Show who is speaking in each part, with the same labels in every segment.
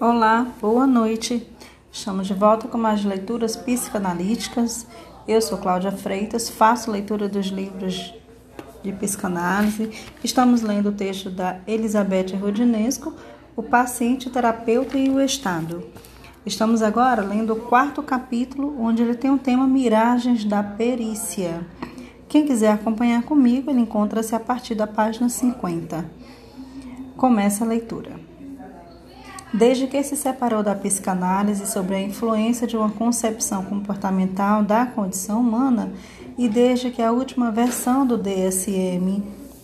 Speaker 1: Olá, boa noite. Estamos de volta com mais leituras psicanalíticas. Eu sou Cláudia Freitas, faço leitura dos livros de psicanálise. Estamos lendo o texto da Elizabeth Rodinesco, O Paciente, o Terapeuta e o Estado. Estamos agora lendo o quarto capítulo, onde ele tem o tema Miragens da Perícia. Quem quiser acompanhar comigo, ele encontra-se a partir da página 50. Começa a leitura. Desde que se separou da psicanálise sobre a influência de uma concepção comportamental da condição humana e desde que a última versão do DSM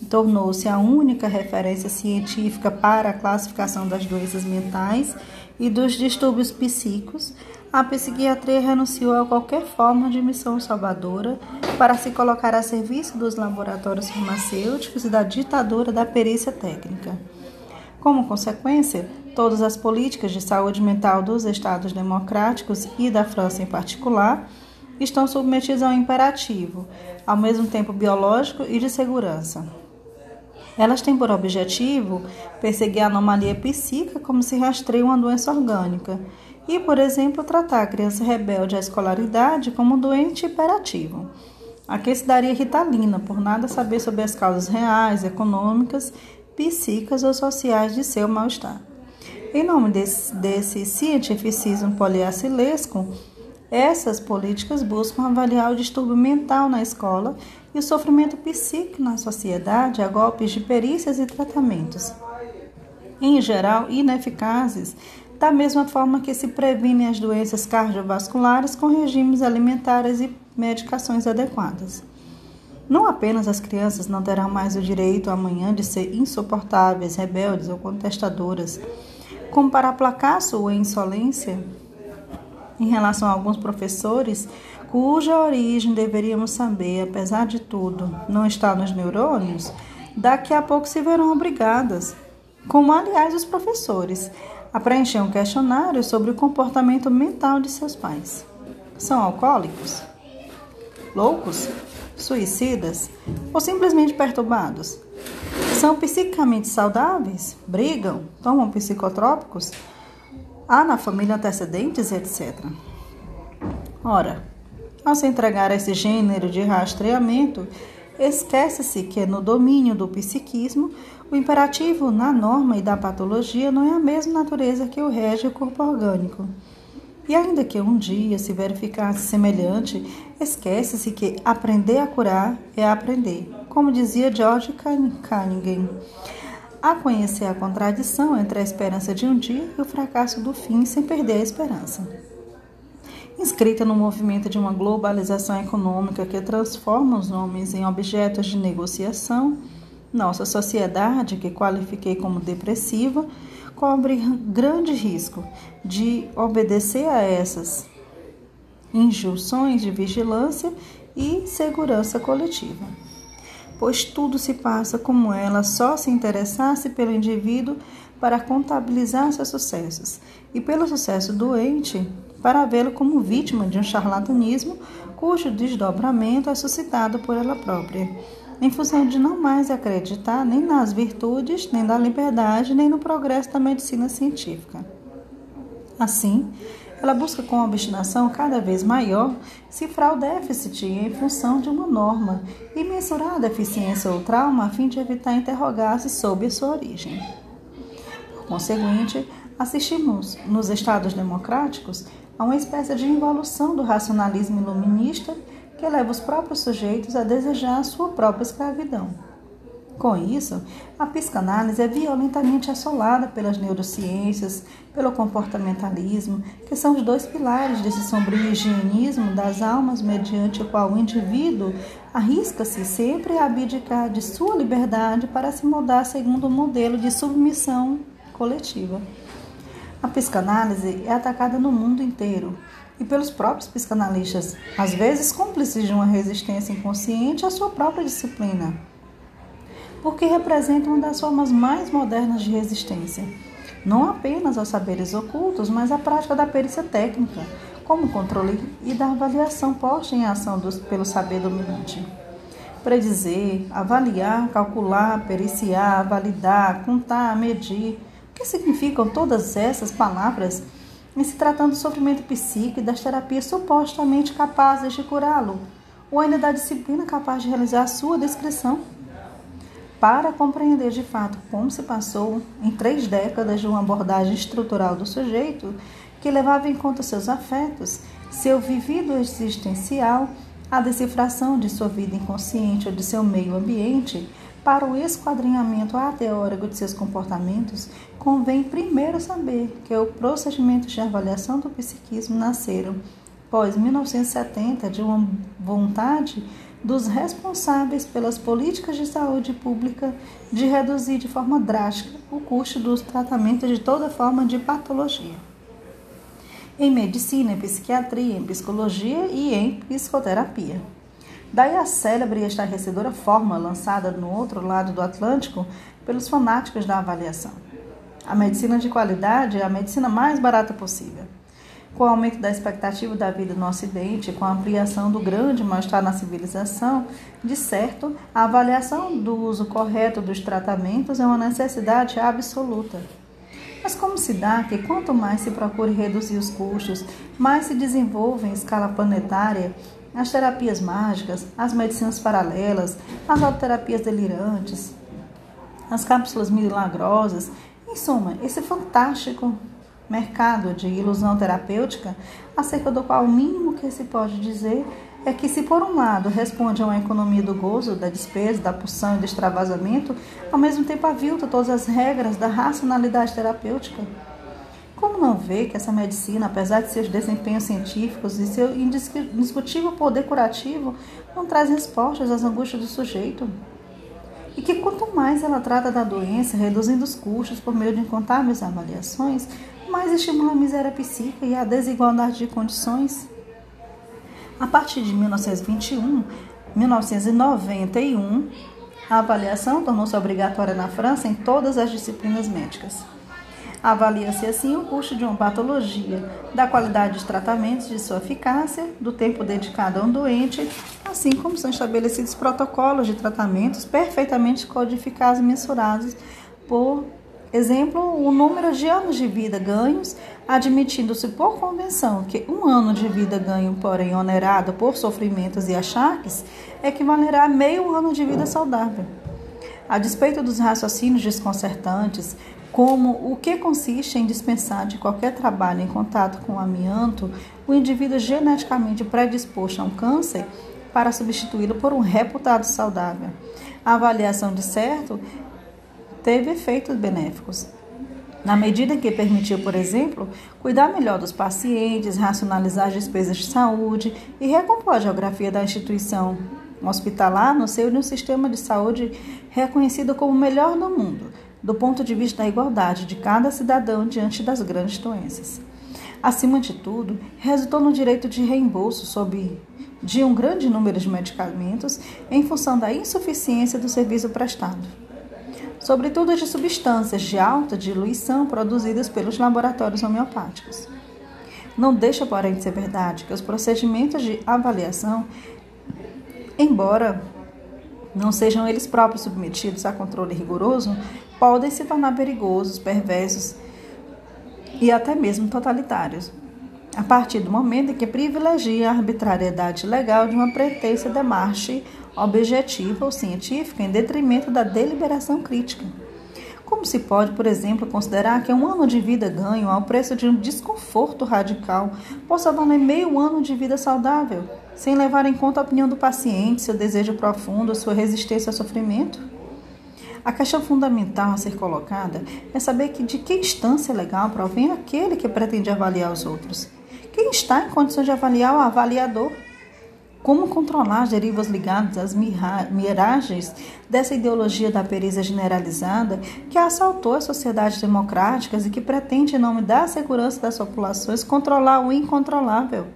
Speaker 1: tornou-se a única referência científica para a classificação das doenças mentais e dos distúrbios psíquicos, a psiquiatria renunciou a qualquer forma de missão salvadora para se colocar a serviço dos laboratórios farmacêuticos e da ditadura da perícia técnica. Como consequência, todas as políticas de saúde mental dos Estados democráticos e da França em particular estão submetidas ao imperativo, ao mesmo tempo biológico e de segurança. Elas têm por objetivo perseguir a anomalia psíquica como se rastreia uma doença orgânica e, por exemplo, tratar a criança rebelde à escolaridade como doente hiperativo. Aqui se daria ritalina, por nada saber sobre as causas reais, econômicas psíquicas ou sociais de seu mal-estar. Em nome desse, desse cientificismo poliacilesco, essas políticas buscam avaliar o distúrbio mental na escola e o sofrimento psíquico na sociedade a golpes de perícias e tratamentos, em geral ineficazes, da mesma forma que se previnem as doenças cardiovasculares com regimes alimentares e medicações adequadas. Não apenas as crianças não terão mais o direito amanhã de ser insuportáveis, rebeldes ou contestadoras, como para aplacar sua insolência em relação a alguns professores cuja origem deveríamos saber, apesar de tudo, não está nos neurônios, daqui a pouco se verão obrigadas, como aliás os professores, a preencher um questionário sobre o comportamento mental de seus pais. São alcoólicos? Loucos? suicidas ou simplesmente perturbados? São psiquicamente saudáveis? Brigam? Tomam psicotrópicos? Há na família antecedentes, etc. Ora, ao se entregar a esse gênero de rastreamento, esquece-se que no domínio do psiquismo, o imperativo na norma e da patologia não é a mesma natureza que o rege o corpo orgânico. E ainda que um dia se verificasse semelhante, esquece-se que aprender a curar é aprender, como dizia George Cunningham. A conhecer a contradição entre a esperança de um dia e o fracasso do fim sem perder a esperança. Inscrita no movimento de uma globalização econômica que transforma os homens em objetos de negociação, nossa sociedade, que qualifiquei como depressiva, corre grande risco de obedecer a essas injunções de vigilância e segurança coletiva, pois tudo se passa como ela só se interessasse pelo indivíduo para contabilizar seus sucessos e pelo sucesso doente para vê-lo como vítima de um charlatanismo cujo desdobramento é suscitado por ela própria em função de não mais acreditar nem nas virtudes, nem na liberdade, nem no progresso da medicina científica. Assim, ela busca com obstinação cada vez maior cifrar o déficit em função de uma norma e mensurar a deficiência ou trauma a fim de evitar interrogar-se sobre a sua origem. Por conseguinte, assistimos, nos Estados democráticos, a uma espécie de involução do racionalismo iluminista que leva os próprios sujeitos a desejar a sua própria escravidão. Com isso, a psicanálise é violentamente assolada pelas neurociências, pelo comportamentalismo, que são os dois pilares desse sombrio higienismo das almas mediante o qual o indivíduo arrisca-se sempre a abdicar de sua liberdade para se moldar segundo um modelo de submissão coletiva. A psicanálise é atacada no mundo inteiro, e pelos próprios psicanalistas, às vezes cúmplices de uma resistência inconsciente à sua própria disciplina, porque representam uma das formas mais modernas de resistência, não apenas aos saberes ocultos, mas à prática da perícia técnica, como controle e da avaliação posta em ação dos, pelo saber dominante. Predizer, avaliar, calcular, periciar, validar, contar, medir, que significam todas essas palavras em se tratando do sofrimento psíquico e das terapias supostamente capazes de curá-lo, ou ainda da disciplina capaz de realizar a sua descrição? Para compreender de fato como se passou em três décadas de uma abordagem estrutural do sujeito que levava em conta seus afetos, seu vivido existencial, a decifração de sua vida inconsciente ou de seu meio ambiente, para o esquadrinhamento ateórico de seus comportamentos, convém primeiro saber que os procedimentos de avaliação do psiquismo nasceram pós 1970 de uma vontade dos responsáveis pelas políticas de saúde pública de reduzir de forma drástica o custo dos tratamentos de toda forma de patologia. Em medicina, em psiquiatria, em psicologia e em psicoterapia. Daí a célebre e estarrecedora forma lançada no outro lado do Atlântico pelos fanáticos da avaliação. A medicina de qualidade é a medicina mais barata possível. Com o aumento da expectativa da vida no Ocidente, com a ampliação do grande mal-estar na civilização, de certo, a avaliação do uso correto dos tratamentos é uma necessidade absoluta. Mas como se dá que quanto mais se procure reduzir os custos, mais se desenvolve em escala planetária as terapias mágicas, as medicinas paralelas, as autoterapias delirantes, as cápsulas milagrosas, em suma, esse fantástico mercado de ilusão terapêutica, acerca do qual o mínimo que se pode dizer é que, se por um lado responde a uma economia do gozo, da despesa, da pulsão e do extravasamento, ao mesmo tempo avilta todas as regras da racionalidade terapêutica. Como não ver que essa medicina, apesar de seus desempenhos científicos e seu indiscutível poder curativo, não traz respostas às angústias do sujeito? E que quanto mais ela trata da doença, reduzindo os custos por meio de incontáveis avaliações, mais estimula a miséria psíquica e a desigualdade de condições? A partir de 1921, 1991, a avaliação tornou-se obrigatória na França em todas as disciplinas médicas. Avalia-se assim o custo de uma patologia, da qualidade dos tratamentos, de sua eficácia, do tempo dedicado a um doente, assim como são estabelecidos protocolos de tratamentos perfeitamente codificados e mensurados por exemplo, o número de anos de vida ganhos, admitindo-se por convenção que um ano de vida ganho, porém onerado por sofrimentos e achaques, equivalerá a meio ano de vida saudável. A despeito dos raciocínios desconcertantes, como o que consiste em dispensar de qualquer trabalho em contato com o amianto o indivíduo geneticamente predisposto a um câncer para substituí-lo por um reputado saudável. A avaliação de certo teve efeitos benéficos. Na medida que permitiu, por exemplo, cuidar melhor dos pacientes, racionalizar as despesas de saúde e recompor a geografia da instituição hospitalar no seio de um sistema de saúde reconhecido como o melhor do mundo, do ponto de vista da igualdade de cada cidadão diante das grandes doenças. Acima de tudo, resultou no direito de reembolso sob de um grande número de medicamentos em função da insuficiência do serviço prestado. Sobretudo de substâncias de alta diluição produzidas pelos laboratórios homeopáticos. Não deixa, porém, de ser verdade que os procedimentos de avaliação, embora não sejam eles próprios submetidos a controle rigoroso, podem se tornar perigosos, perversos e até mesmo totalitários, a partir do momento em que privilegia a arbitrariedade legal de uma pretensa demarche objetiva ou científica em detrimento da deliberação crítica. Como se pode, por exemplo, considerar que um ano de vida ganho ao preço de um desconforto radical possa valer meio ano de vida saudável, sem levar em conta a opinião do paciente, seu desejo profundo, sua resistência ao sofrimento? A questão fundamental a ser colocada é saber que de que instância legal provém aquele que pretende avaliar os outros. Quem está em condições de avaliar o avaliador? Como controlar as derivas ligadas às miragens dessa ideologia da perícia generalizada que assaltou as sociedades democráticas e que pretende, em nome da segurança das populações, controlar o incontrolável?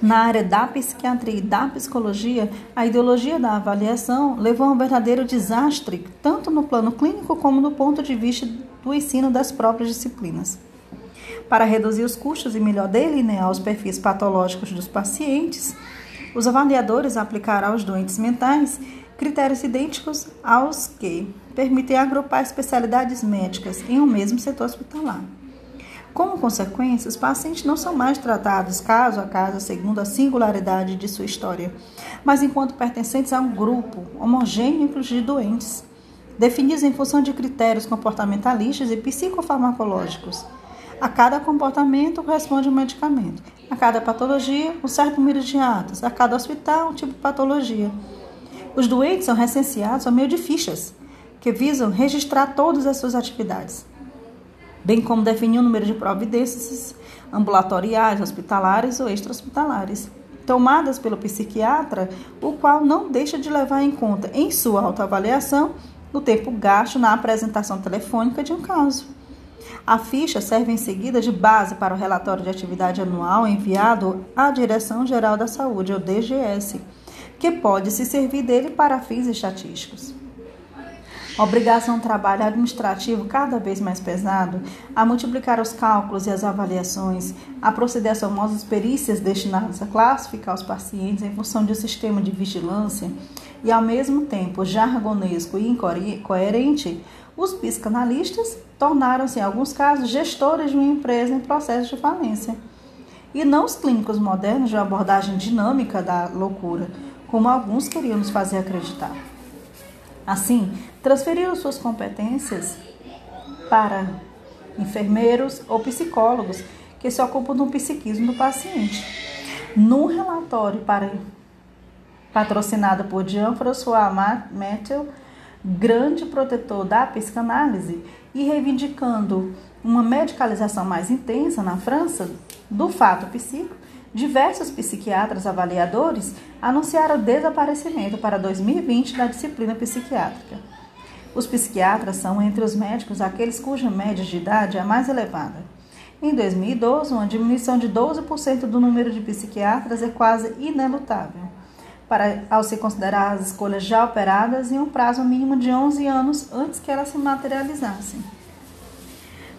Speaker 1: Na área da psiquiatria e da psicologia, a ideologia da avaliação levou a um verdadeiro desastre, tanto no plano clínico como no ponto de vista do ensino das próprias disciplinas. Para reduzir os custos e melhor delinear os perfis patológicos dos pacientes, os avaliadores aplicaram aos doentes mentais critérios idênticos aos que permitem agrupar especialidades médicas em um mesmo setor hospitalar. Como consequência, os pacientes não são mais tratados caso a caso segundo a singularidade de sua história, mas enquanto pertencentes a um grupo homogêneo de doentes, definidos em função de critérios comportamentalistas e psicofarmacológicos. A cada comportamento corresponde um medicamento, a cada patologia, um certo número de atos, a cada hospital, um tipo de patologia. Os doentes são recenseados ao meio de fichas, que visam registrar todas as suas atividades bem como definir o número de providências ambulatoriais, hospitalares ou extra-hospitalares, tomadas pelo psiquiatra, o qual não deixa de levar em conta em sua autoavaliação o tempo gasto na apresentação telefônica de um caso. A ficha serve em seguida de base para o relatório de atividade anual enviado à Direção Geral da Saúde, ou DGS, que pode se servir dele para fins estatísticos. Obrigação trabalho administrativo cada vez mais pesado, a multiplicar os cálculos e as avaliações, a proceder às famosas perícias destinadas a classificar os pacientes em função de um sistema de vigilância e, ao mesmo tempo, jargonesco e incoerente, os psicanalistas tornaram-se, em alguns casos, gestores de uma empresa em processo de falência. E não os clínicos modernos de abordagem dinâmica da loucura, como alguns queriam nos fazer acreditar. Assim, transferiram suas competências para enfermeiros ou psicólogos que se ocupam do psiquismo do paciente. No relatório para, patrocinado por Jean-François Mathieu, grande protetor da psicanálise, e reivindicando uma medicalização mais intensa na França do fato psíquico, diversos psiquiatras avaliadores anunciaram o desaparecimento para 2020 da disciplina psiquiátrica. Os psiquiatras são, entre os médicos, aqueles cuja média de idade é mais elevada. Em 2012, uma diminuição de 12% do número de psiquiatras é quase inelutável, para, ao se considerar as escolhas já operadas em um prazo mínimo de 11 anos antes que elas se materializassem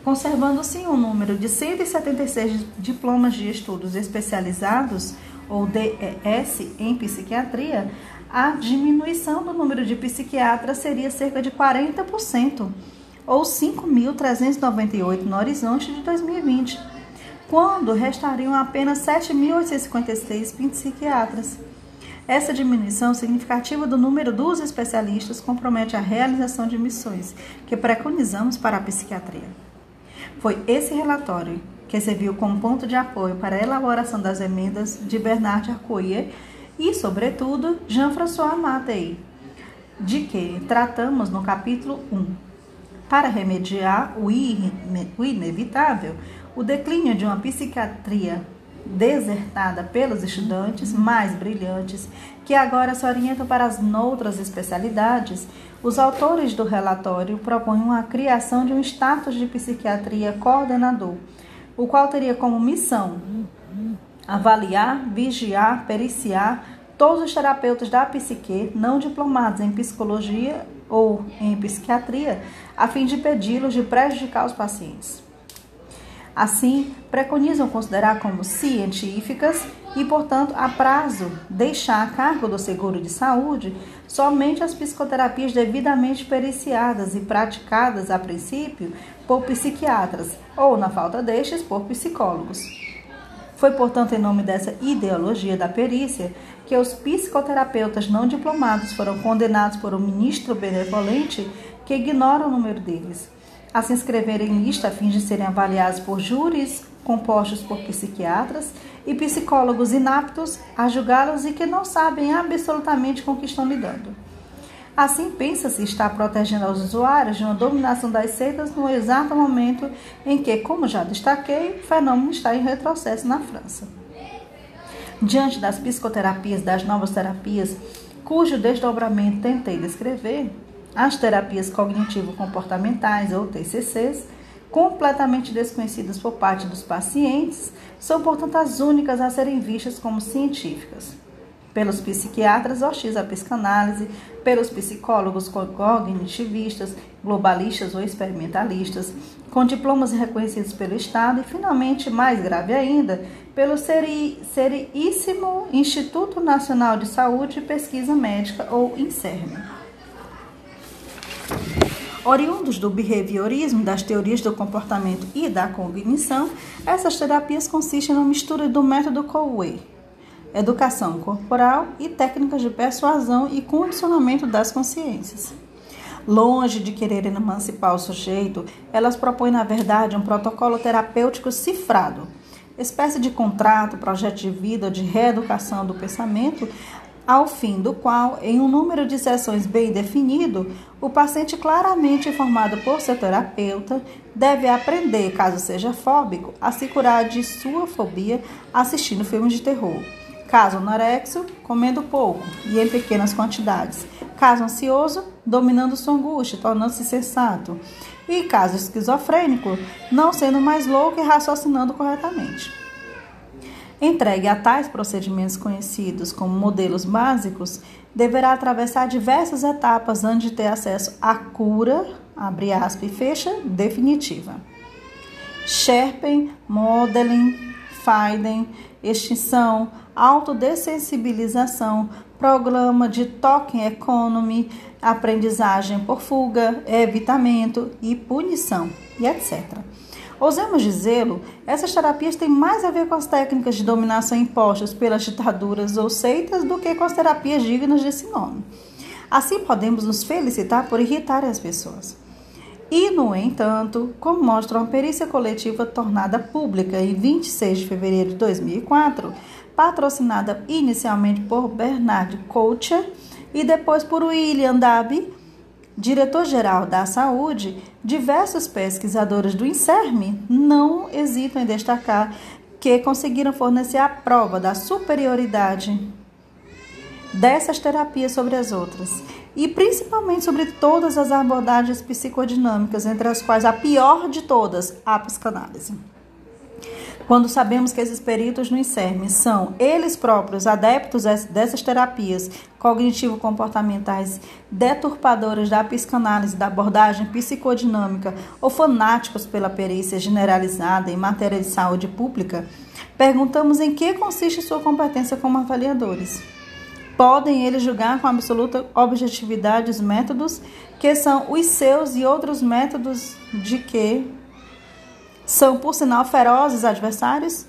Speaker 1: conservando-se um número de 176 diplomas de estudos especializados, ou DES, em psiquiatria, a diminuição do número de psiquiatras seria cerca de 40%, ou 5.398 no horizonte de 2020, quando restariam apenas 7.856 psiquiatras. Essa diminuição significativa do número dos especialistas compromete a realização de missões que preconizamos para a psiquiatria. Foi esse relatório que serviu como ponto de apoio para a elaboração das emendas de Bernard Accoyer e, sobretudo, Jean-François Matei, de que tratamos no capítulo 1. Para remediar o, o inevitável, o declínio de uma psiquiatria desertada pelos estudantes mais brilhantes, que agora se orientam para as outras especialidades, os autores do relatório propõem a criação de um status de psiquiatria coordenador, o qual teria como missão avaliar, vigiar, periciar todos os terapeutas da psique não diplomados em psicologia ou em psiquiatria, a fim de impedi-los de prejudicar os pacientes. Assim, preconizam considerar como científicas e, portanto, a prazo, deixar a cargo do seguro de saúde somente as psicoterapias devidamente periciadas e praticadas a princípio por psiquiatras ou, na falta destes, por psicólogos. Foi, portanto, em nome dessa ideologia da perícia que os psicoterapeutas não diplomados foram condenados por um ministro benevolente que ignora o número deles a se inscrever em lista a fim de serem avaliados por júris compostos por psiquiatras e psicólogos inaptos a julgá-los e que não sabem absolutamente com o que estão lidando. Assim, pensa-se estar protegendo os usuários de uma dominação das seitas no exato momento em que, como já destaquei, o fenômeno está em retrocesso na França. Diante das psicoterapias, das novas terapias, cujo desdobramento tentei descrever, as terapias cognitivo-comportamentais, ou TCCs, completamente desconhecidas por parte dos pacientes, são, portanto, as únicas a serem vistas como científicas. pelos psiquiatras hostis à psicanálise, pelos psicólogos cognitivistas, globalistas ou experimentalistas, com diplomas reconhecidos pelo Estado e, finalmente, mais grave ainda, pelo seríssimo Instituto Nacional de Saúde e Pesquisa Médica, ou INSERM. Oriundos do behaviorismo, das teorias do comportamento e da cognição, essas terapias consistem na mistura do método Coway, educação corporal e técnicas de persuasão e condicionamento das consciências. Longe de querer emancipar o sujeito, elas propõem, na verdade, um protocolo terapêutico cifrado, espécie de contrato, projeto de vida de reeducação do pensamento, ao fim do qual, em um número de sessões bem definido, o paciente claramente informado por seu terapeuta deve aprender, caso seja fóbico, a se curar de sua fobia assistindo filmes de terror. Caso anorexo, comendo pouco e em pequenas quantidades. Caso ansioso, dominando sua angústia, tornando-se sensato. E caso esquizofrênico, não sendo mais louco e raciocinando corretamente. Entregue a tais procedimentos conhecidos como modelos básicos, deverá atravessar diversas etapas antes de ter acesso à cura, abre aspas e fecha, definitiva. Sherpen, Modeling, Faiden, extinção, autodessensibilização, programa de token economy, aprendizagem por fuga, evitamento e punição, e etc. Ousemos dizê-lo, essas terapias têm mais a ver com as técnicas de dominação impostas pelas ditaduras ou seitas do que com as terapias dignas desse nome. Assim podemos nos felicitar por irritar as pessoas. E, no entanto, como mostra uma perícia coletiva tornada pública em 26 de fevereiro de 2004, patrocinada inicialmente por Bernard Coucher e depois por William Dabi, diretor-geral da Saúde, diversos pesquisadores do INSERM não hesitam em destacar que conseguiram fornecer a prova da superioridade dessas terapias sobre as outras e principalmente sobre todas as abordagens psicodinâmicas, entre as quais a pior de todas, a psicanálise. Quando sabemos que esses peritos no INSERM são eles próprios adeptos dessas terapias cognitivo-comportamentais deturpadoras da psicanálise, da abordagem psicodinâmica ou fanáticos pela perícia generalizada em matéria de saúde pública, perguntamos em que consiste sua competência como avaliadores. Podem eles julgar com absoluta objetividade os métodos que são os seus e outros métodos de que são, por sinal, ferozes adversários?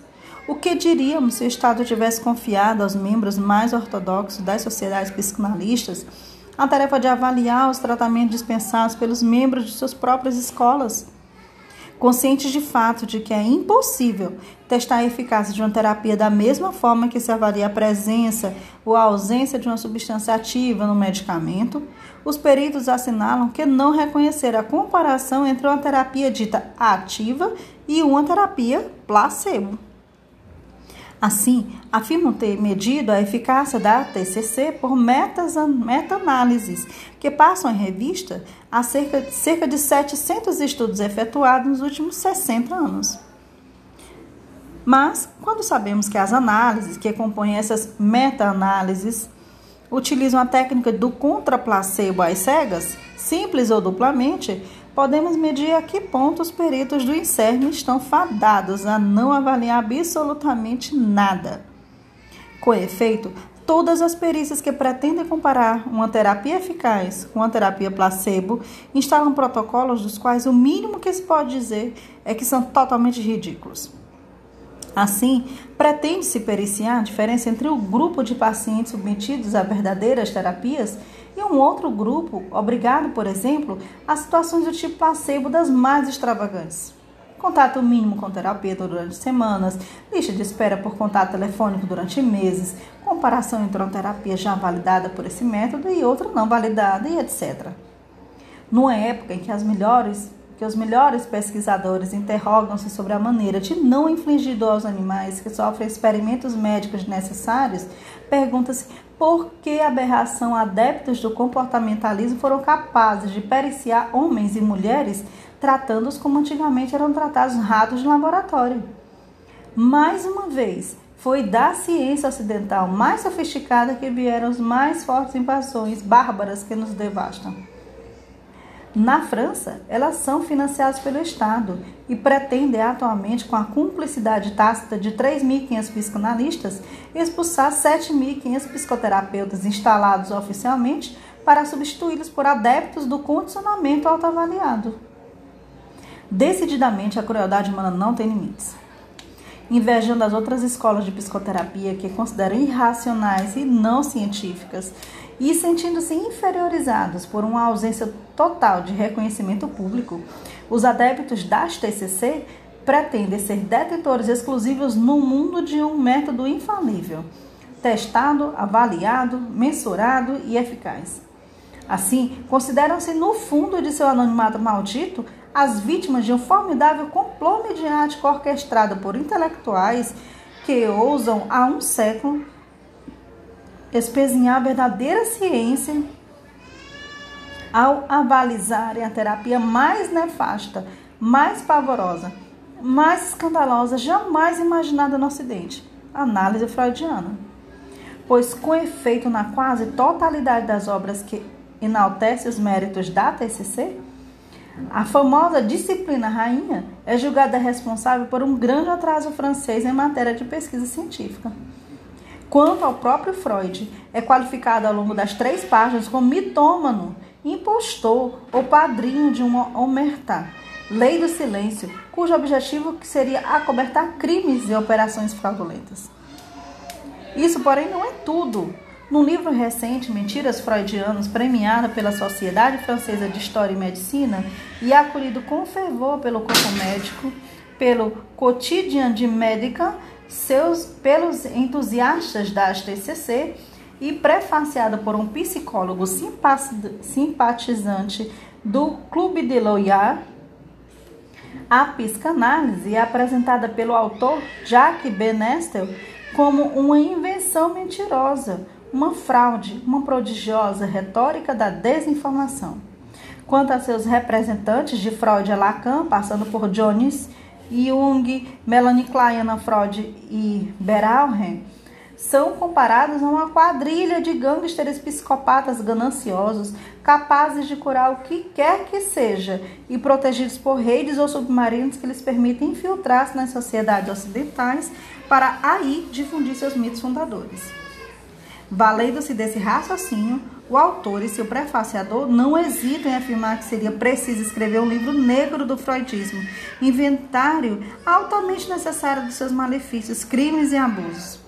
Speaker 1: O que diríamos se o Estado tivesse confiado aos membros mais ortodoxos das sociedades psicanalistas a tarefa de avaliar os tratamentos dispensados pelos membros de suas próprias escolas? Conscientes de fato de que é impossível testar a eficácia de uma terapia da mesma forma que se avalia a presença ou a ausência de uma substância ativa no medicamento, os peritos assinalam que não reconheceram a comparação entre uma terapia dita ativa e uma terapia placebo. Assim, afirmam ter medido a eficácia da TCC por meta-análises, que passam em revista a cerca, cerca de 700 estudos efetuados nos últimos 60 anos. Mas, quando sabemos que as análises que compõem essas meta-análises utilizam a técnica do contra-placebo às cegas, simples ou duplamente, podemos medir a que ponto os peritos do INSERM estão fadados a não avaliar absolutamente nada. Com efeito, todas as perícias que pretendem comparar uma terapia eficaz com uma terapia placebo instalam protocolos dos quais o mínimo que se pode dizer é que são totalmente ridículos. Assim, pretende-se periciar a diferença entre o grupo de pacientes submetidos a verdadeiras terapias e um outro grupo obrigado, por exemplo, a situações do tipo placebo das mais extravagantes. Contato mínimo com terapeuta durante semanas, lista de espera por contato telefônico durante meses, comparação entre uma terapia já validada por esse método e outra não validada e etc. Numa época em que as melhores que os melhores pesquisadores interrogam-se sobre a maneira de não infligir dor aos animais que sofrem experimentos médicos necessários, pergunta-se por que aberração adeptos do comportamentalismo foram capazes de periciar homens e mulheres tratando-os como antigamente eram tratados ratos de laboratório. Mais uma vez, foi da ciência ocidental mais sofisticada que vieram as mais fortes invasões bárbaras que nos devastam. Na França, elas são financiadas pelo Estado e pretendem atualmente, com a cumplicidade tácita de 3.500 psicanalistas, expulsar 7.500 psicoterapeutas instalados oficialmente para substituí-los por adeptos do condicionamento autoavaliado. Decididamente, a crueldade humana não tem limites. Invejando as outras escolas de psicoterapia que consideram irracionais e não científicas, e sentindo-se inferiorizados por uma ausência total de reconhecimento público, os adeptos das TCC pretendem ser detentores exclusivos no mundo de um método infalível, testado, avaliado, mensurado e eficaz. Assim, consideram-se no fundo de seu anonimato maldito as vítimas de um formidável complô mediático orquestrado por intelectuais que ousam há um século espezinhar a verdadeira ciência ao avalizarem a terapia mais nefasta, mais pavorosa, mais escandalosa jamais imaginada no Ocidente, análise freudiana. Pois, com efeito na quase totalidade das obras que enaltece os méritos da TCC, a famosa disciplina rainha é julgada responsável por um grande atraso francês em matéria de pesquisa científica. Quanto ao próprio Freud, é qualificado ao longo das três páginas como mitômano, impostor ou padrinho de uma omertá, lei do silêncio, cujo objetivo seria acobertar crimes e operações fraudulentas. Isso, porém, não é tudo. Num livro recente, Mentiras Freudianas, premiado pela Sociedade Francesa de História e Medicina e acolhido com fervor pelo corpo médico, pelo Quotidien de Médica, seus, pelos entusiastas da TCC e prefaciada por um psicólogo simpatizante do Clube de Loyat, a psicanálise é apresentada pelo autor Jacques Benestel como uma invenção mentirosa, uma fraude, uma prodigiosa retórica da desinformação. Quanto a seus representantes de Freud a Lacan, passando por Jones Jung, Melanie Klein, Anna Freud e Beralhen são comparados a uma quadrilha de gangsters psicopatas gananciosos, capazes de curar o que quer que seja e protegidos por redes ou submarinos que lhes permitem infiltrar-se nas sociedades ocidentais para aí difundir seus mitos fundadores. Valendo-se desse raciocínio, o autor e seu prefaciador não hesitam em afirmar que seria preciso escrever um livro negro do freudismo, inventário altamente necessário dos seus malefícios, crimes e abusos.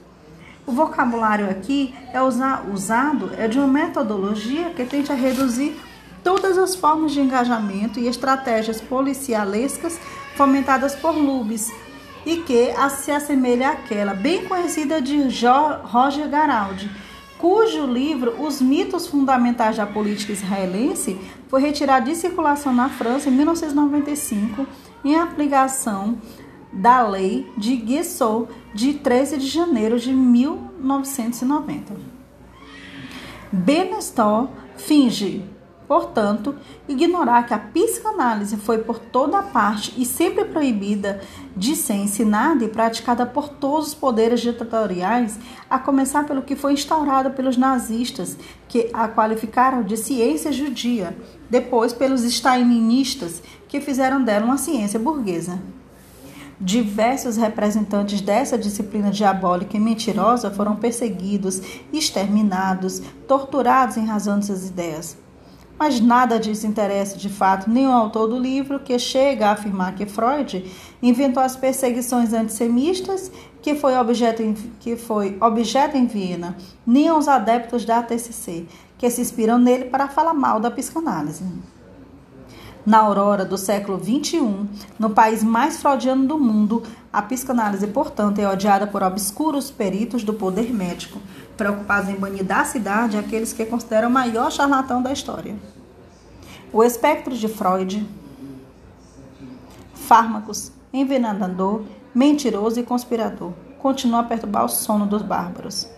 Speaker 1: O vocabulário aqui é usado é de uma metodologia que tenta reduzir todas as formas de engajamento e estratégias policialescas fomentadas por Lubes e que se assemelha àquela bem conhecida de Roger Garaldi, cujo livro Os Mitos Fundamentais da Política Israelense foi retirado de circulação na França em 1995 em aplicação da Lei de Guessot de 13 de janeiro de 1990. Benestor finge Portanto, ignorar que a psicanálise foi por toda parte e sempre proibida de ser ensinada e praticada por todos os poderes ditatoriais, a começar pelo que foi instaurado pelos nazistas, que a qualificaram de ciência judia, depois pelos stalinistas, que fizeram dela uma ciência burguesa. Diversos representantes dessa disciplina diabólica e mentirosa foram perseguidos, exterminados, torturados em razão de suas ideias. Mas nada disso interessa de fato o autor do livro, que chega a afirmar que Freud inventou as perseguições antissemistas que foi objeto em, que foi objeto em Viena, nem aos adeptos da TCC, que se inspiram nele para falar mal da psicanálise. Na aurora do século XXI, no país mais freudiano do mundo, a psicanálise, portanto, é odiada por obscuros peritos do poder médico, preocupados em banir da cidade aqueles que consideram o maior charlatão da história. O espectro de Freud, fármacos, envenenador, mentiroso e conspirador, continua a perturbar o sono dos bárbaros.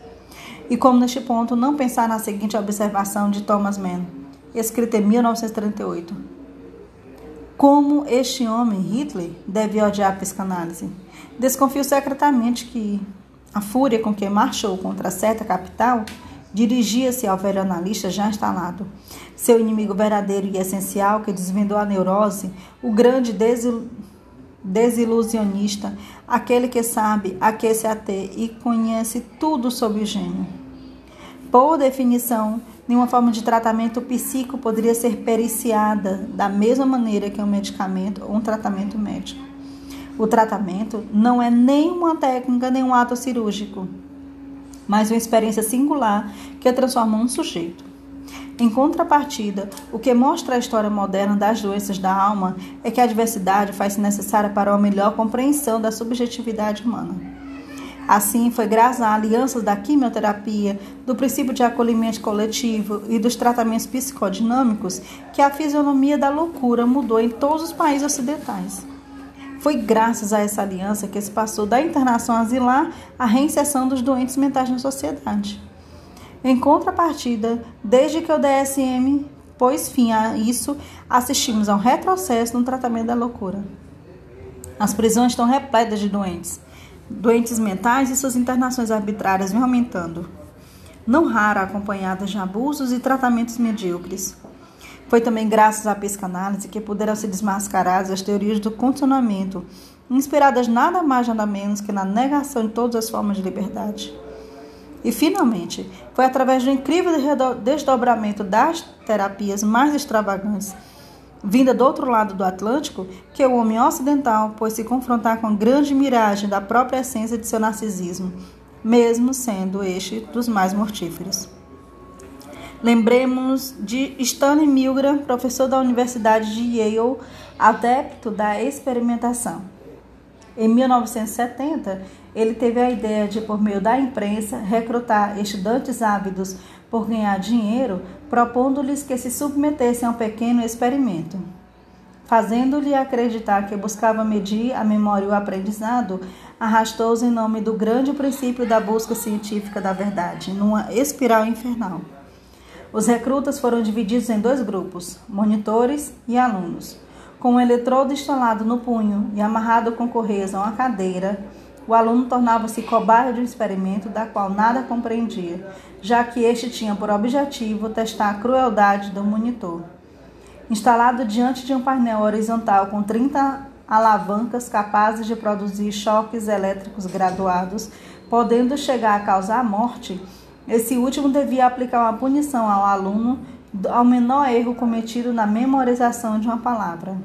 Speaker 1: E como neste ponto não pensar na seguinte observação de Thomas Mann, escrita em 1938, como este homem, Hitler, deve odiar a psicanálise? Desconfio secretamente que A fúria com que marchou contra certa capital dirigia-se ao velho analista já instalado. Seu inimigo verdadeiro e essencial, que desvendou a neurose, o grande desil... desilusionista, aquele que sabe a que se ater e conhece tudo sobre o gênio. Por definição, nenhuma forma de tratamento psíquico poderia ser periciada da mesma maneira que um medicamento ou um tratamento médico. O tratamento não é nem uma técnica, nem um ato cirúrgico, mas uma experiência singular que transforma um sujeito. Em contrapartida, o que mostra a história moderna das doenças da alma é que a diversidade faz-se necessária para uma melhor compreensão da subjetividade humana. Assim, foi graças a alianças da quimioterapia, do princípio de acolhimento coletivo e dos tratamentos psicodinâmicos que a fisionomia da loucura mudou em todos os países ocidentais. Foi graças a essa aliança que se passou da internação asilar à reinserção dos doentes mentais na sociedade. Em contrapartida, desde que o DSM pôs fim a isso, assistimos a um retrocesso no tratamento da loucura. As prisões estão repletas de doentes doentes mentais e suas internações arbitrárias vêm aumentando, não rara acompanhadas de abusos e tratamentos medíocres. Foi também graças à psicanálise que puderam ser desmascaradas as teorias do condicionamento, inspiradas nada mais nada menos que na negação de todas as formas de liberdade. E, finalmente, foi através do incrível desdobramento das terapias mais extravagantes vinda do outro lado do Atlântico, que o homem ocidental pôs se confrontar com a grande miragem da própria essência de seu narcisismo, mesmo sendo este dos mais mortíferos. Lembremos de Stanley Milgram, professor da Universidade de Yale, adepto da experimentação. Em 1970, ele teve a ideia de, por meio da imprensa, recrutar estudantes ávidos por ganhar dinheiro, propondo-lhes que se submetessem a um pequeno experimento. Fazendo-lhe acreditar que buscava medir a memória e o aprendizado, arrastou-os em nome do grande princípio da busca científica da verdade, numa espiral infernal. Os recrutas foram divididos em dois grupos, monitores e alunos. Com um eletrodo instalado no punho e amarrado com correias a uma cadeira, o aluno tornava-se cobaia de um experimento da qual nada compreendia, já que este tinha por objetivo testar a crueldade do monitor. Instalado diante de um painel horizontal com 30 alavancas capazes de produzir choques elétricos graduados, podendo chegar a causar morte, esse último devia aplicar uma punição ao aluno ao menor erro cometido na memorização de uma palavra.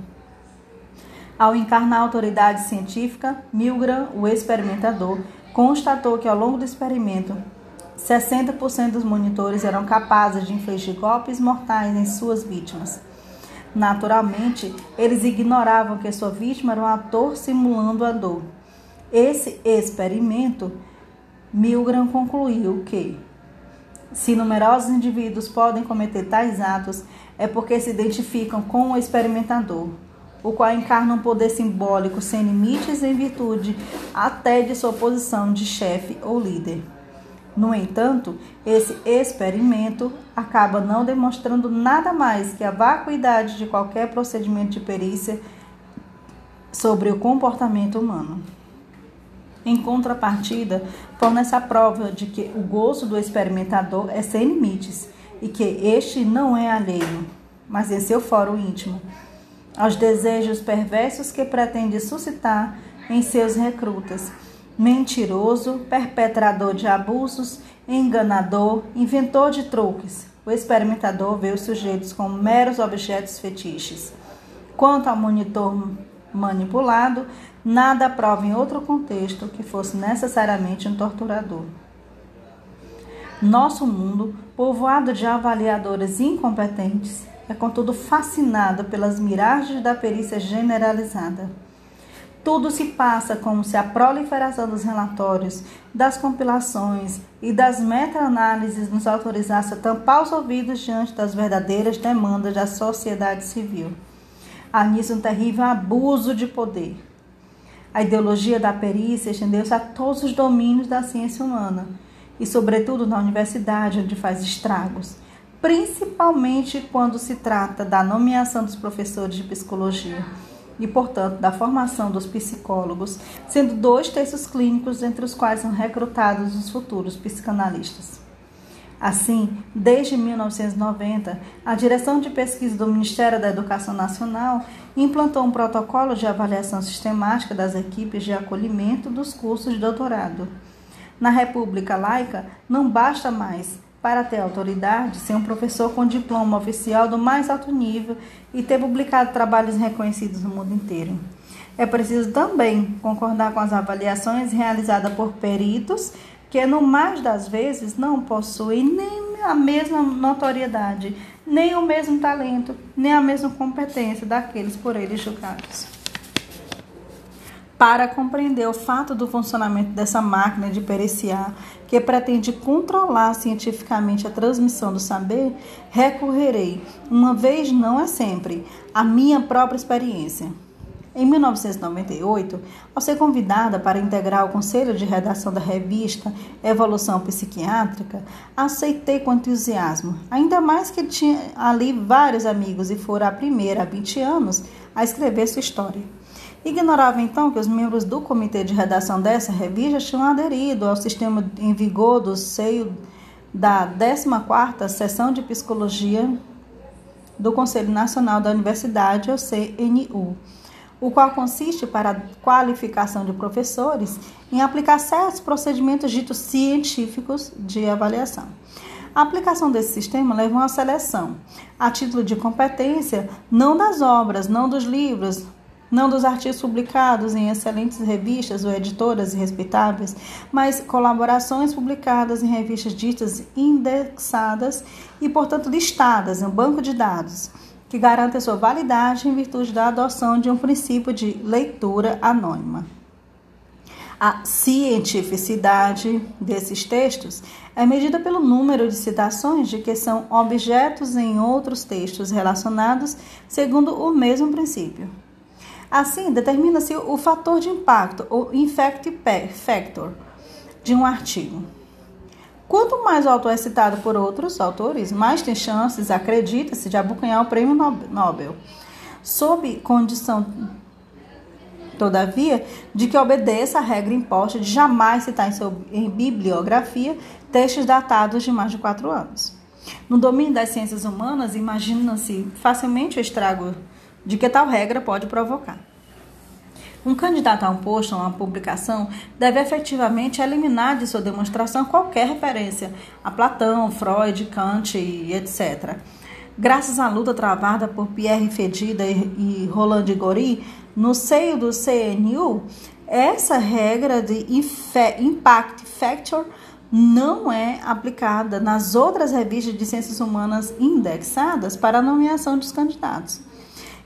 Speaker 1: Ao encarnar a autoridade científica, Milgram, o experimentador, constatou que ao longo do experimento, 60% dos monitores eram capazes de infligir golpes mortais em suas vítimas. Naturalmente, eles ignoravam que sua vítima era um ator simulando a dor. Esse experimento, Milgram concluiu que, se numerosos indivíduos podem cometer tais atos, é porque se identificam com o experimentador o qual encarna um poder simbólico sem limites em virtude até de sua posição de chefe ou líder. No entanto, esse experimento acaba não demonstrando nada mais que a vacuidade de qualquer procedimento de perícia sobre o comportamento humano. Em contrapartida, fornece a prova de que o gozo do experimentador é sem limites e que este não é alheio, mas em seu fórum íntimo aos desejos perversos que pretende suscitar em seus recrutas. Mentiroso, perpetrador de abusos, enganador, inventor de truques. O experimentador vê os sujeitos como meros objetos fetiches. Quanto ao monitor manipulado, nada prova em outro contexto que fosse necessariamente um torturador. Nosso mundo, povoado de avaliadores incompetentes, é contudo fascinado pelas miragens da perícia generalizada. Tudo se passa como se a proliferação dos relatórios, das compilações e das meta-análises nos autorizasse a tampar os ouvidos diante das verdadeiras demandas da sociedade civil. Há nisso um terrível abuso de poder. A ideologia da perícia estendeu-se a todos os domínios da ciência humana e, sobretudo, na universidade, onde faz estragos principalmente quando se trata da nomeação dos professores de psicologia, e, portanto, da formação dos psicólogos, sendo dois textos clínicos entre os quais são recrutados os futuros psicanalistas. Assim, desde 1990, a Direção de Pesquisa do Ministério da Educação Nacional implantou um protocolo de avaliação sistemática das equipes de acolhimento dos cursos de doutorado. Na República Laica, não basta mais, para ter autoridade, ser um professor com diploma oficial do mais alto nível e ter publicado trabalhos reconhecidos no mundo inteiro. É preciso também concordar com as avaliações realizadas por peritos que no mais das vezes não possuem nem a mesma notoriedade, nem o mesmo talento, nem a mesma competência daqueles por eles julgados. Para compreender o fato do funcionamento dessa máquina de periciar, que pretende controlar cientificamente a transmissão do saber, recorrerei, uma vez não é sempre, à minha própria experiência. Em 1998, ao ser convidada para integrar o conselho de redação da revista Evolução Psiquiátrica, aceitei com entusiasmo, ainda mais que tinha ali vários amigos e fora a primeira há 20 anos a escrever sua história. Ignorava então que os membros do comitê de redação dessa revista tinham aderido ao sistema em vigor do seio da 14ª Sessão de Psicologia do Conselho Nacional da Universidade, ou CNU o qual consiste para a qualificação de professores em aplicar certos procedimentos ditos científicos de avaliação. A aplicação desse sistema leva a uma seleção, a título de competência, não das obras, não dos livros, não dos artigos publicados em excelentes revistas ou editoras respeitáveis, mas colaborações publicadas em revistas ditas indexadas e, portanto, listadas em um banco de dados que garante a sua validade em virtude da adoção de um princípio de leitura anônima. A cientificidade desses textos é medida pelo número de citações de que são objetos em outros textos relacionados segundo o mesmo princípio. Assim, determina-se o fator de impacto, ou infect factor, de um artigo. Quanto mais o autor é citado por outros autores, mais tem chances, acredita-se, de abocanhar o prêmio Nobel. Sob condição, todavia, de que obedeça a regra imposta de jamais citar em, seu, em bibliografia textos datados de mais de quatro anos. No domínio das ciências humanas, imagina-se facilmente o estrago de que tal regra pode provocar. Um candidato a um posto ou uma publicação deve efetivamente eliminar de sua demonstração qualquer referência a Platão, Freud, Kant e etc. Graças à luta travada por Pierre Fedida e Roland Gori no seio do CNU, essa regra de impact factor não é aplicada nas outras revistas de ciências humanas indexadas para a nomeação dos candidatos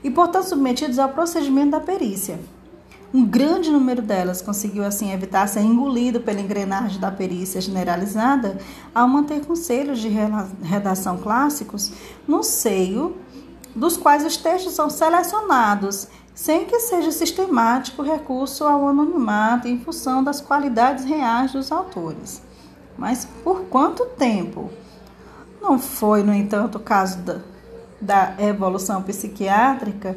Speaker 1: e, portanto, submetidos ao procedimento da perícia. Um grande número delas conseguiu assim evitar ser engolido pela engrenagem da perícia generalizada ao manter conselhos de redação clássicos no seio dos quais os textos são selecionados, sem que seja sistemático recurso ao anonimato em função das qualidades reais dos autores. Mas por quanto tempo? Não foi, no entanto, o caso da, da evolução psiquiátrica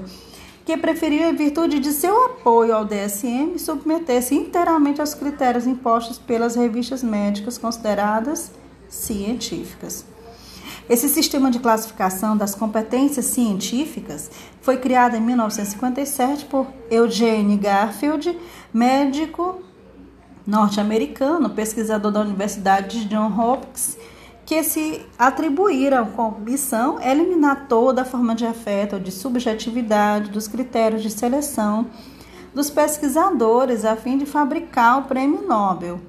Speaker 1: que preferiu, em virtude de seu apoio ao DSM, submeter-se inteiramente aos critérios impostos pelas revistas médicas consideradas científicas. Esse sistema de classificação das competências científicas foi criado em 1957 por Eugene Garfield, médico norte-americano, pesquisador da Universidade de Johns Hopkins que se atribuíram com missão eliminar toda a forma de afeto ou de subjetividade dos critérios de seleção dos pesquisadores a fim de fabricar o prêmio Nobel.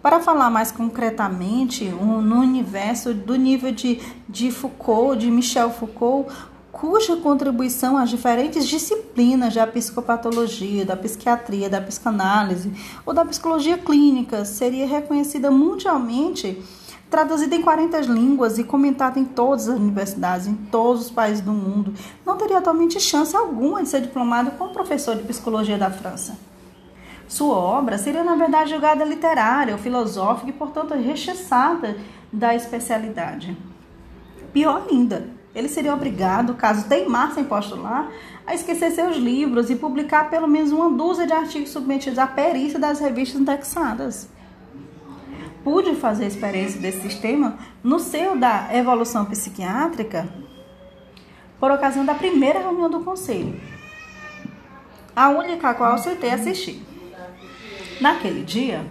Speaker 1: Para falar mais concretamente, um, no universo do nível de, de Foucault, de Michel Foucault, cuja contribuição às diferentes disciplinas da psicopatologia, da psiquiatria, da psicanálise ou da psicologia clínica seria reconhecida mundialmente traduzida em 40 línguas e comentada em todas as universidades, em todos os países do mundo, não teria atualmente chance alguma de ser diplomado como professor de psicologia da França. Sua obra seria, na verdade, julgada literária ou filosófica e, portanto, rechaçada da especialidade. Pior ainda, Ele seria obrigado, caso teimasse em postular, a esquecer seus livros e publicar pelo menos uma dúzia de artigos submetidos à perícia das revistas indexadas. Pude fazer experiência desse sistema no seio da evolução psiquiátrica por ocasião da primeira reunião do conselho, a única a qual aceitei assistir. Naquele dia,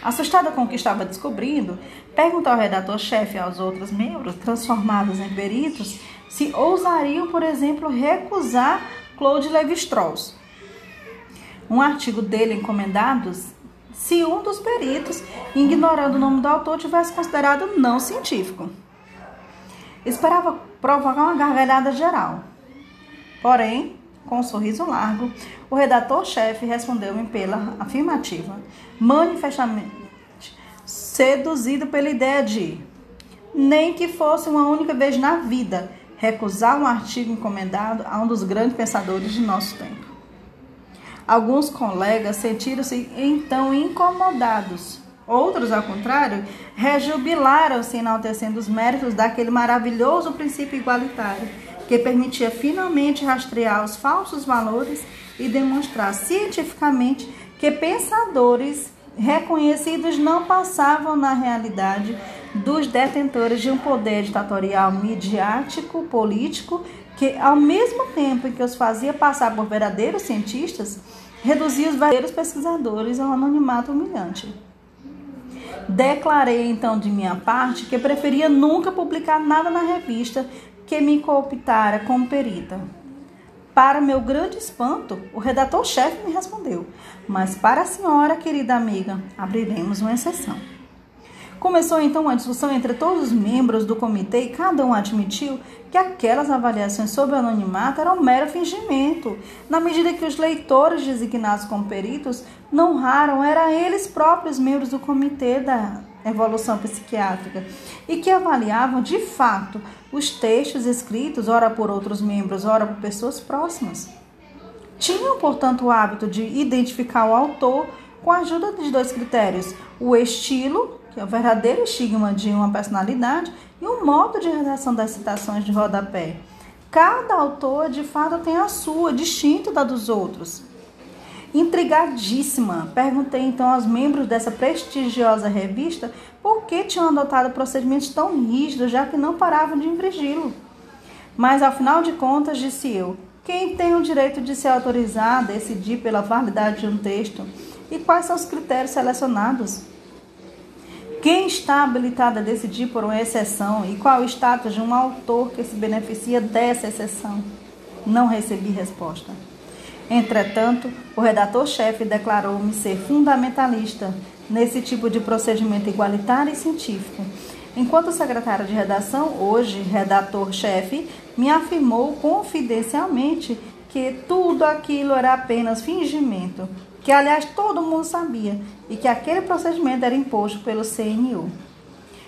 Speaker 1: assustada com o que estava descobrindo, perguntou ao redator-chefe e aos outros membros, transformados em peritos, se ousariam, por exemplo, recusar Claude Lévi-Strauss. Um artigo dele encomendado se um dos peritos, ignorando o nome do autor, tivesse considerado não científico. Esperava provocar uma gargalhada geral. Porém, com um sorriso largo, o redator-chefe respondeu-me pela afirmativa, manifestamente seduzido pela ideia de, nem que fosse uma única vez na vida, recusar um artigo encomendado a um dos grandes pensadores de nosso tempo. Alguns colegas sentiram-se então incomodados. Outros, ao contrário, rejubilaram-se enaltecendo os méritos daquele maravilhoso princípio igualitário que permitia finalmente rastrear os falsos valores e demonstrar cientificamente que pensadores reconhecidos não passavam na realidade dos detentores de um poder ditatorial midiático, político, que ao mesmo tempo em que os fazia passar por verdadeiros cientistas, reduzia os verdadeiros pesquisadores ao anonimato humilhante. Declarei então de minha parte que preferia nunca publicar nada na revista que me cooptara como perita. Para meu grande espanto, o redator-chefe me respondeu: Mas para a senhora, querida amiga, abriremos uma exceção. Começou então uma discussão entre todos os membros do comitê e cada um admitiu que aquelas avaliações sobre o anonimato eram um mero fingimento, na medida que os leitores designados como peritos não raram eram eles próprios membros do comitê da evolução psiquiátrica e que avaliavam de fato os textos escritos, ora por outros membros, ora por pessoas próximas. Tinham, portanto, o hábito de identificar o autor com a ajuda de dois critérios: o estilo, que é o verdadeiro estigma de uma personalidade, e o modo de redação das citações de rodapé. Cada autor, de fato, tem a sua, distinto da dos outros. Intrigadíssima, perguntei então aos membros dessa prestigiosa revista por que tinham adotado procedimentos tão rígidos, já que não paravam de infringi-lo. Mas, ao final de contas, disse eu, quem tem o direito de ser autorizado a decidir pela validade de um texto e quais são os critérios selecionados? Quem está habilitado a decidir por uma exceção e qual o status de um autor que se beneficia dessa exceção? Não recebi resposta. Entretanto, o redator-chefe declarou-me ser fundamentalista nesse tipo de procedimento igualitário e científico. Enquanto secretário de redação, hoje redator-chefe, me afirmou confidencialmente que tudo aquilo era apenas fingimento, que aliás todo mundo sabia, e que aquele procedimento era imposto pelo CNU.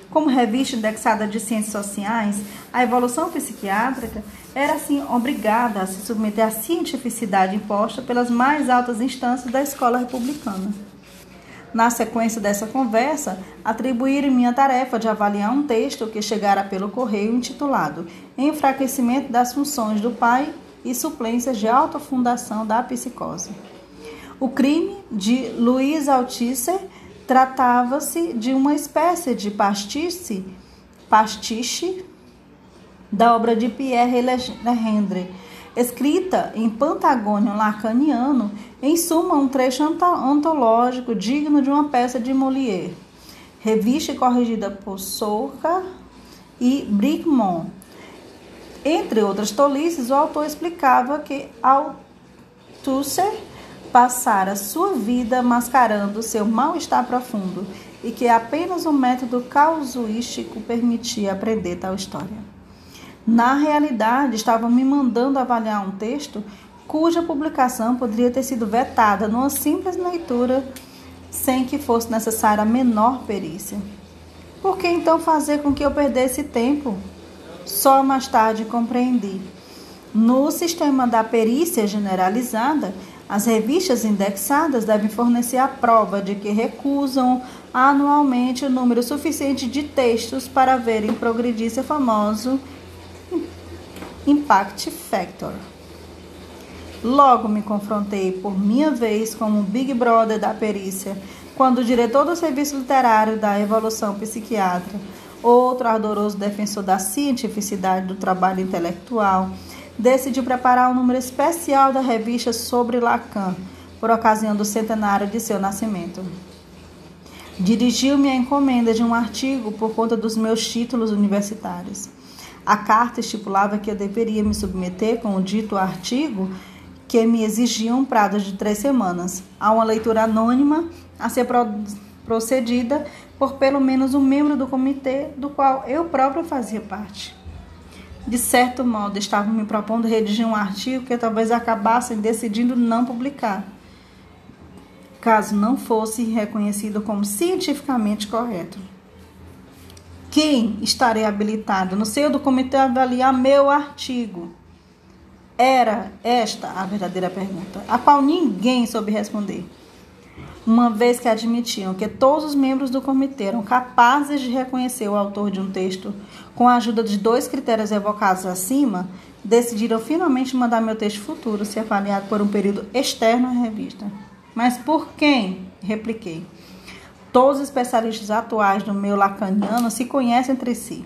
Speaker 1: Como revista indexada de ciências sociais, a evolução psiquiátrica era assim obrigada a se submeter à cientificidade imposta pelas mais altas instâncias da escola republicana. Na sequência dessa conversa, atribuíram-me a tarefa de avaliar um texto que chegara pelo correio intitulado Enfraquecimento das funções do pai e suplências de autofundação da psicose. O crime de Luiz Althusser tratava-se de uma espécie de pastiche, pastiche da obra de Pierre Legendre, escrita em Pantagônio lacaniano, em suma um trecho antológico digno de uma peça de Molière. Revista corrigida por Souca e Bricmont. Entre outras tolices, o autor explicava que Althusser passara sua vida mascarando seu mal-estar profundo e que apenas o método causuístico permitia aprender tal história. Na realidade, estavam me mandando avaliar um texto cuja publicação poderia ter sido vetada numa simples leitura sem que fosse necessária a menor perícia. Por que então fazer com que eu perdesse tempo? Só mais tarde compreendi. No sistema da perícia generalizada, as revistas indexadas devem fornecer a prova de que recusam anualmente o número suficiente de textos para verem progredir seu famoso Impact Factor. Logo me confrontei por minha vez como Big Brother da perícia, quando o diretor do serviço literário da evolução psiquiatra, outro ardoroso defensor da cientificidade do trabalho intelectual, decidiu preparar um número especial da revista sobre Lacan, por ocasião do centenário de seu nascimento. Dirigiu-me a encomenda de um artigo por conta dos meus títulos universitários. A carta estipulava que eu deveria me submeter com o dito artigo que me exigia um prazo de três semanas a uma leitura anônima a ser procedida por pelo menos um membro do comitê do qual eu próprio fazia parte. De certo modo, estavam me propondo redigir um artigo que talvez acabassem decidindo não publicar, caso não fosse reconhecido como cientificamente correto. Quem estaria habilitado no seio do comitê a avaliar meu artigo? Era esta a verdadeira pergunta, a qual ninguém soube responder. Uma vez que admitiam que todos os membros do comitê eram capazes de reconhecer o autor de um texto com a ajuda de dois critérios evocados acima, decidiram finalmente mandar meu texto futuro ser avaliado por um período externo à revista. Mas por quem? Repliquei. Todos os especialistas atuais do meio lacaniano se conhecem entre si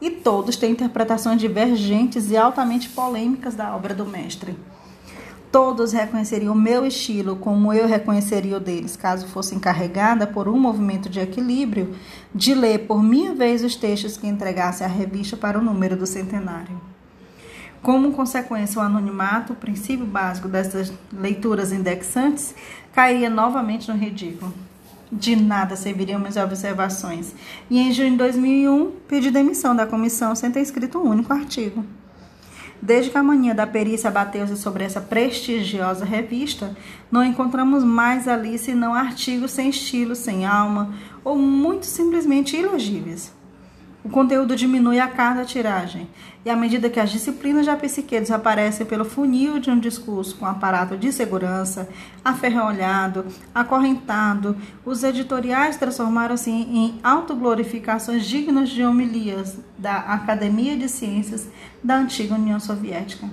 Speaker 1: e todos têm interpretações divergentes e altamente polêmicas da obra do mestre. Todos reconheceriam o meu estilo como eu reconheceria o deles, caso fosse encarregada por um movimento de equilíbrio de ler por minha vez os textos que entregasse à revista para o número do centenário. Como consequência, o anonimato, o princípio básico dessas leituras indexantes, caía novamente no ridículo. De nada serviriam minhas observações. E em junho de 2001, pedi demissão da comissão sem ter escrito um único artigo. Desde que a mania da perícia bateu-se sobre essa prestigiosa revista, não encontramos mais ali senão artigos sem estilo, sem alma ou muito simplesmente ilegíveis. O conteúdo diminui a cada tiragem, e à medida que as disciplinas da psique desaparecem pelo funil de um discurso com aparato de segurança, aferrolhado, acorrentado, os editoriais transformaram-se em autoglorificações dignas de homilias da Academia de Ciências da antiga União Soviética.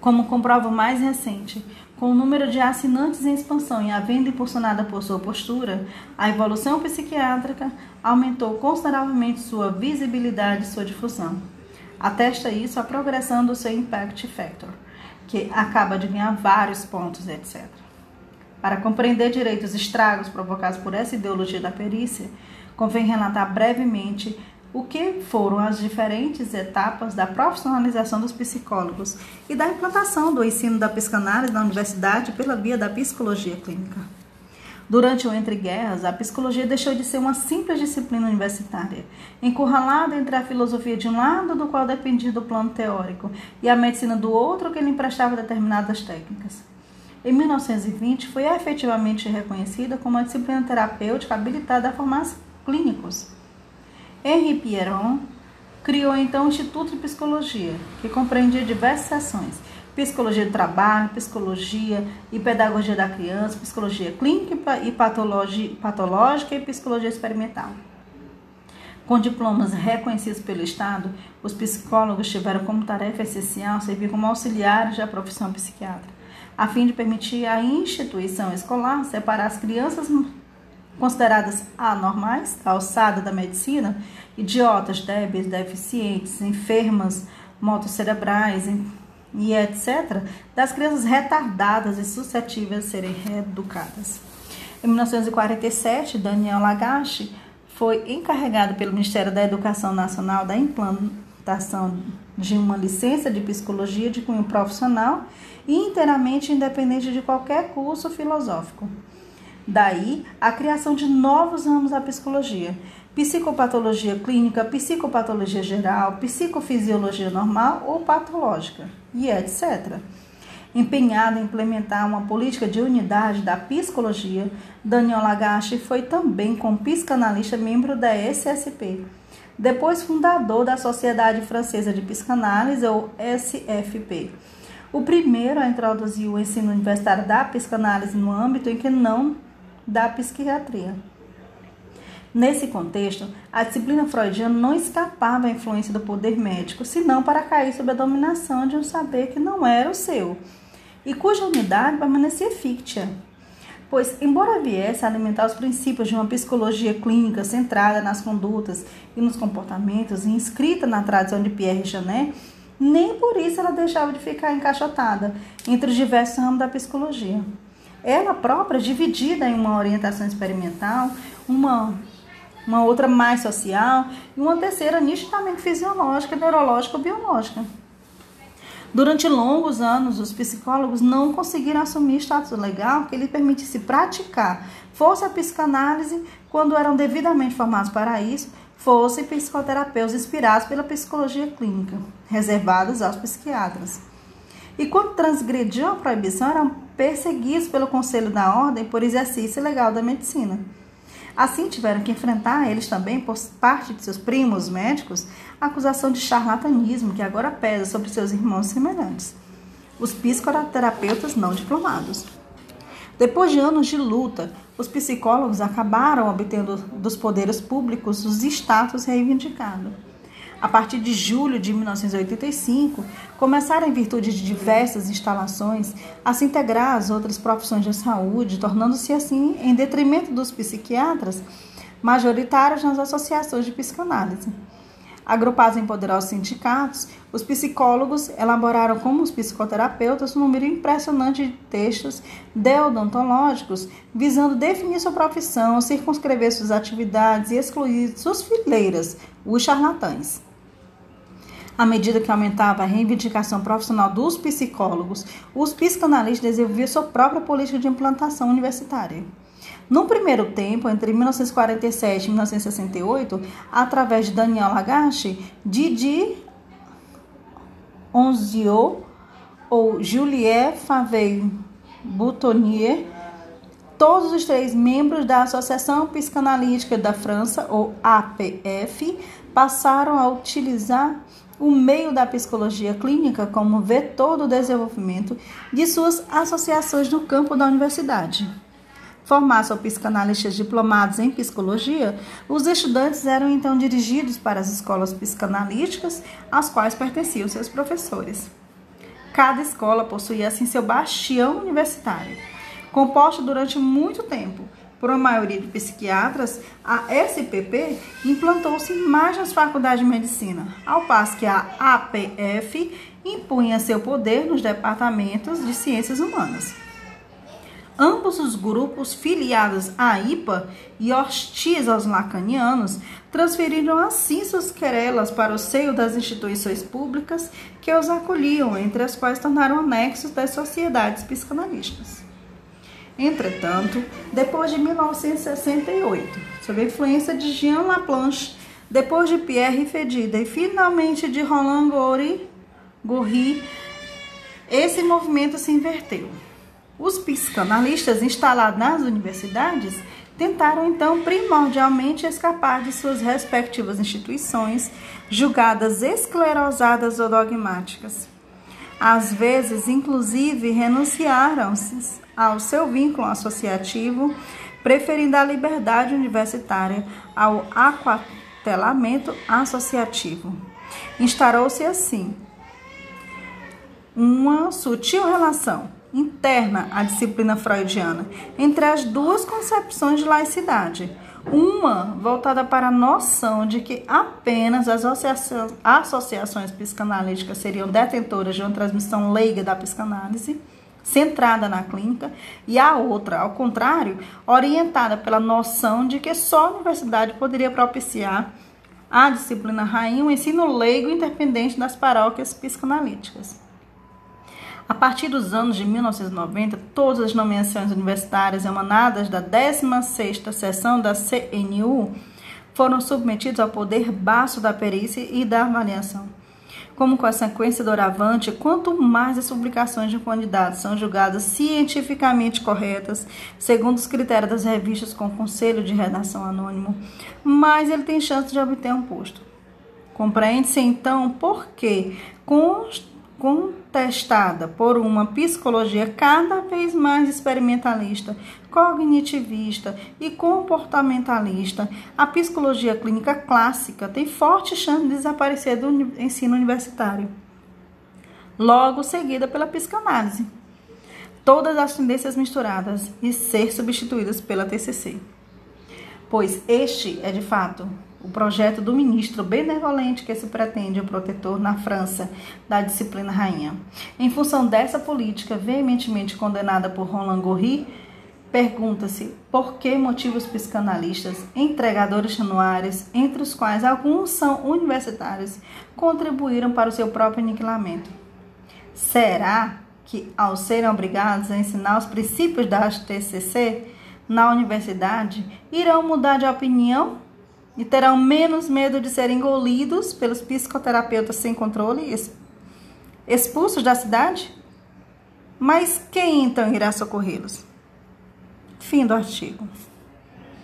Speaker 1: Como comprova o mais recente, com o número de assinantes em expansão e a venda impulsionada por sua postura, a evolução psiquiátrica aumentou consideravelmente sua visibilidade e sua difusão. Atesta isso a progressão do seu impact factor, que acaba de ganhar vários pontos, etc. Para compreender direito os estragos provocados por essa ideologia da perícia, convém relatar brevemente o que foram as diferentes etapas da profissionalização dos psicólogos e da implantação do ensino da psicanálise na universidade pela via da psicologia clínica. Durante o Entre Guerras, a psicologia deixou de ser uma simples disciplina universitária, encurralada entre a filosofia de um lado, do qual dependia do plano teórico, e a medicina do outro, que lhe emprestava determinadas técnicas. Em 1920, foi efetivamente reconhecida como uma disciplina terapêutica habilitada a formar clínicos. Henri Pierron criou então o Instituto de Psicologia, que compreendia diversas seções: psicologia do trabalho, psicologia e pedagogia da criança, psicologia clínica e patológica e psicologia experimental. Com diplomas reconhecidos pelo Estado, os psicólogos tiveram como tarefa essencial servir como auxiliares da profissão psiquiatra, a fim de permitir à instituição escolar separar as crianças consideradas anormais, da alçada da medicina, idiotas, débeis, deficientes, enfermas, motocerebrais e etc., das crianças retardadas e suscetíveis a serem reeducadas. Em 1947, Daniel Lagache foi encarregado pelo Ministério da Educação Nacional da implantação de uma licença de psicologia de cunho profissional e inteiramente independente de qualquer curso filosófico. Daí a criação de novos ramos da psicologia: psicopatologia clínica, psicopatologia geral, psicofisiologia normal ou patológica, e etc. Empenhado em implementar uma política de unidade da psicologia, Daniel Lagache foi também, como psicanalista, membro da SSP, depois fundador da Sociedade Francesa de Psicanálise, ou SFP. O primeiro a introduzir o ensino universitário da psicanálise no âmbito em que não da psiquiatria. Nesse contexto, a disciplina freudiana não escapava à influência do poder médico, senão para cair sob a dominação de um saber que não era o seu, e cuja unidade permanecia fictícia. Pois, embora viesse a alimentar os princípios de uma psicologia clínica centrada nas condutas e nos comportamentos e inscrita na tradição de Pierre Janet, nem por isso ela deixava de ficar encaixotada entre os diversos ramos da psicologia. Ela própria, dividida em uma orientação experimental, uma uma outra mais social e uma terceira nitidamente fisiológica, neurológica ou biológica. Durante longos anos, os psicólogos não conseguiram assumir status legal que lhe permitisse praticar, fosse a psicanálise, quando eram devidamente formados para isso, fossem psicoterapeutas inspirados pela psicologia clínica, reservados aos psiquiatras. E quando transgrediam a proibição, eram perseguidos pelo Conselho da Ordem por exercício ilegal da medicina. Assim, tiveram que enfrentar eles também, por parte de seus primos médicos, a acusação de charlatanismo que agora pesa sobre seus irmãos semelhantes, os psicoterapeutas não diplomados. Depois de anos de luta, os psicólogos acabaram obtendo dos poderes públicos os status reivindicados a partir de julho de 1985, começaram, em virtude de diversas instalações, a se integrar às outras profissões de saúde, tornando-se assim, em detrimento dos psiquiatras, majoritários nas associações de psicanálise. Agrupados em poderosos sindicatos, os psicólogos elaboraram como os psicoterapeutas um número impressionante de textos deodontológicos, visando definir sua profissão, circunscrever suas atividades e excluir suas fileiras, os charlatães. À medida que aumentava a reivindicação profissional dos psicólogos, os psicanalistas desenvolviam sua própria política de implantação universitária. No primeiro tempo, entre 1947 e 1968, através de Daniel Lagache, Didi Onziot ou Juliette Favey Boutonnier, todos os três membros da Associação Psicanalítica da França, ou APF, passaram a utilizar o meio da psicologia clínica como vetor do desenvolvimento de suas associações no campo da universidade. Formados ou psicanalistas diplomados em psicologia, os estudantes eram então dirigidos para as escolas psicanalíticas às quais pertenciam seus professores. Cada escola possuía assim seu bastião universitário, composto durante muito tempo por uma maioria de psiquiatras, a SPP implantou-se mais nas faculdades de medicina, ao passo que a APF impunha seu poder nos departamentos de ciências humanas. Ambos os grupos filiados à IPA e hostis aos lacanianos transferiram assim suas querelas para o seio das instituições públicas que os acolhiam, entre as quais tornaram anexos das sociedades psicanalistas. Entretanto, depois de 1968, sob a influência de Jean Laplanche, depois de Pierre Fedida e finalmente de Roland Gori, Gorry, esse movimento se inverteu. Os psicanalistas instalados nas universidades tentaram então primordialmente escapar de suas respectivas instituições, julgadas esclerosadas ou dogmáticas. Às vezes, inclusive, renunciaram ao seu vínculo associativo, preferindo a liberdade universitária ao aquatelamento associativo. Instaurou-se assim uma sutil relação interna à disciplina freudiana entre as duas concepções de laicidade. Uma voltada para a noção de que apenas as associações psicanalíticas seriam detentoras de uma transmissão leiga da psicanálise centrada na clínica, e a outra, ao contrário, orientada pela noção de que só a universidade poderia propiciar a disciplina rainha, um ensino leigo independente das paróquias psicanalíticas. A partir dos anos de 1990, todas as nomeações universitárias emanadas da 16ª sessão da CNU foram submetidas ao poder baixo da perícia e da avaliação. Como consequência doravante, quanto mais as publicações de um candidato são julgadas cientificamente corretas, segundo os critérios das revistas com conselho de redação anônimo, mais ele tem chance de obter um posto. Compreende-se então por que, com, com testada por uma psicologia cada vez mais experimentalista, cognitivista e comportamentalista, a psicologia clínica clássica tem forte chance de desaparecer do ensino universitário. Logo seguida pela psicanálise. Todas as tendências misturadas e ser substituídas pela TCC. Pois este é de fato o projeto do ministro benevolente que se pretende o protetor na França da disciplina rainha. Em função dessa política veementemente condenada por Roland Gorry, pergunta-se por que motivos psicanalistas, entregadores anuários, entre os quais alguns são universitários, contribuíram para o seu próprio aniquilamento. Será que, ao serem obrigados a ensinar os princípios da TCC na universidade, irão mudar de opinião e terão menos medo de serem engolidos pelos psicoterapeutas sem controle, expulsos da cidade? Mas quem então irá socorrê-los? Fim do artigo.